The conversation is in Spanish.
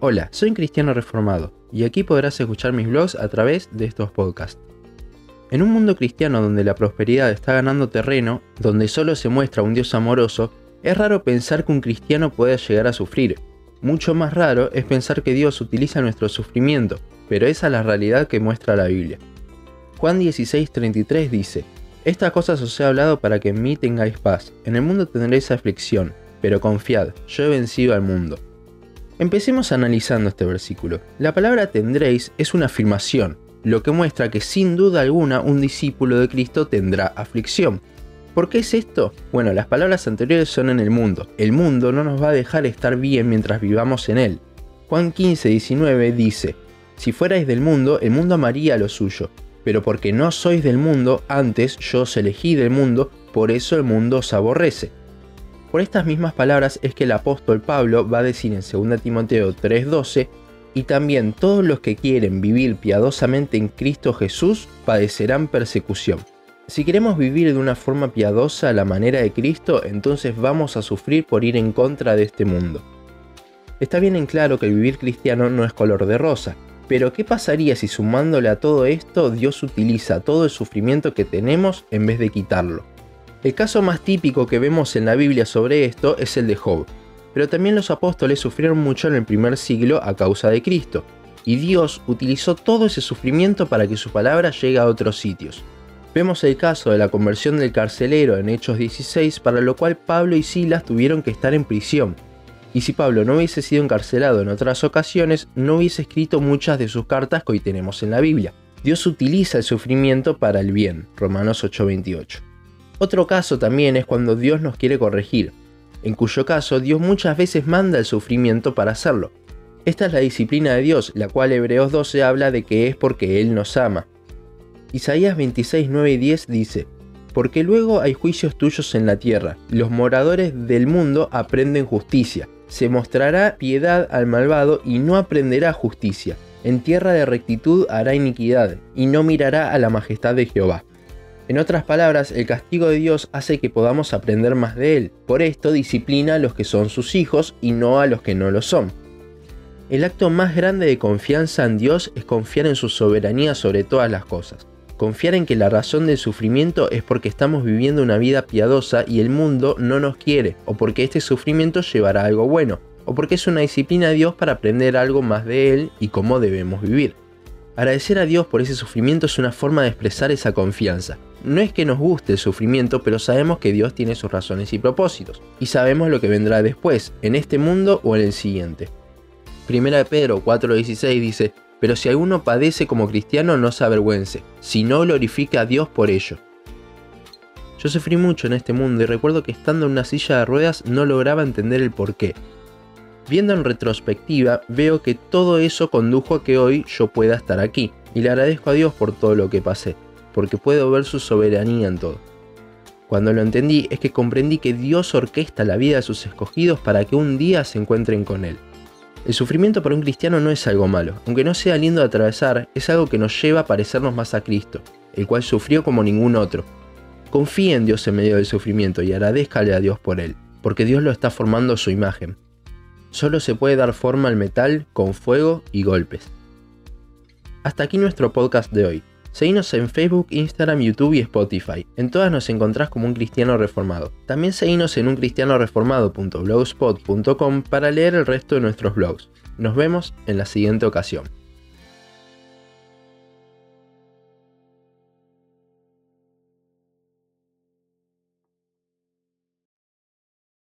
Hola, soy un cristiano reformado y aquí podrás escuchar mis blogs a través de estos podcasts. En un mundo cristiano donde la prosperidad está ganando terreno, donde solo se muestra un Dios amoroso, es raro pensar que un cristiano pueda llegar a sufrir. Mucho más raro es pensar que Dios utiliza nuestro sufrimiento, pero esa es la realidad que muestra la Biblia. Juan 16:33 dice, Estas cosas os he hablado para que en mí tengáis paz, en el mundo tendréis aflicción, pero confiad, yo he vencido al mundo. Empecemos analizando este versículo. La palabra tendréis es una afirmación, lo que muestra que sin duda alguna un discípulo de Cristo tendrá aflicción. ¿Por qué es esto? Bueno, las palabras anteriores son en el mundo. El mundo no nos va a dejar estar bien mientras vivamos en él. Juan 15, 19 dice, Si fuerais del mundo, el mundo amaría lo suyo, pero porque no sois del mundo, antes yo os elegí del mundo, por eso el mundo os aborrece. Por estas mismas palabras es que el apóstol Pablo va a decir en 2 Timoteo 3:12, y también todos los que quieren vivir piadosamente en Cristo Jesús padecerán persecución. Si queremos vivir de una forma piadosa a la manera de Cristo, entonces vamos a sufrir por ir en contra de este mundo. Está bien en claro que el vivir cristiano no es color de rosa, pero ¿qué pasaría si sumándole a todo esto Dios utiliza todo el sufrimiento que tenemos en vez de quitarlo? El caso más típico que vemos en la Biblia sobre esto es el de Job, pero también los apóstoles sufrieron mucho en el primer siglo a causa de Cristo, y Dios utilizó todo ese sufrimiento para que su palabra llegue a otros sitios. Vemos el caso de la conversión del carcelero en Hechos 16, para lo cual Pablo y Silas tuvieron que estar en prisión. Y si Pablo no hubiese sido encarcelado en otras ocasiones, no hubiese escrito muchas de sus cartas que hoy tenemos en la Biblia. Dios utiliza el sufrimiento para el bien, Romanos 8:28. Otro caso también es cuando Dios nos quiere corregir, en cuyo caso Dios muchas veces manda el sufrimiento para hacerlo. Esta es la disciplina de Dios, la cual Hebreos 12 habla de que es porque Él nos ama. Isaías 26, 9 y 10 dice, Porque luego hay juicios tuyos en la tierra, los moradores del mundo aprenden justicia, se mostrará piedad al malvado y no aprenderá justicia, en tierra de rectitud hará iniquidad, y no mirará a la majestad de Jehová. En otras palabras, el castigo de Dios hace que podamos aprender más de Él. Por esto disciplina a los que son sus hijos y no a los que no lo son. El acto más grande de confianza en Dios es confiar en su soberanía sobre todas las cosas. Confiar en que la razón del sufrimiento es porque estamos viviendo una vida piadosa y el mundo no nos quiere, o porque este sufrimiento llevará algo bueno, o porque es una disciplina de Dios para aprender algo más de Él y cómo debemos vivir. Agradecer a Dios por ese sufrimiento es una forma de expresar esa confianza. No es que nos guste el sufrimiento, pero sabemos que Dios tiene sus razones y propósitos, y sabemos lo que vendrá después, en este mundo o en el siguiente. Primera de Pedro 4:16 dice, pero si alguno padece como cristiano no se avergüence, sino glorifica a Dios por ello. Yo sufrí mucho en este mundo y recuerdo que estando en una silla de ruedas no lograba entender el porqué. Viendo en retrospectiva, veo que todo eso condujo a que hoy yo pueda estar aquí, y le agradezco a Dios por todo lo que pasé porque puedo ver su soberanía en todo. Cuando lo entendí es que comprendí que Dios orquesta la vida de sus escogidos para que un día se encuentren con Él. El sufrimiento para un cristiano no es algo malo, aunque no sea lindo de atravesar, es algo que nos lleva a parecernos más a Cristo, el cual sufrió como ningún otro. Confíe en Dios en medio del sufrimiento y agradezcale a Dios por él, porque Dios lo está formando a su imagen. Solo se puede dar forma al metal con fuego y golpes. Hasta aquí nuestro podcast de hoy. Seguinos en Facebook, Instagram, YouTube y Spotify. En todas nos encontrás como un cristiano reformado. También seguinos en uncristianoreformado.blogspot.com para leer el resto de nuestros blogs. Nos vemos en la siguiente ocasión.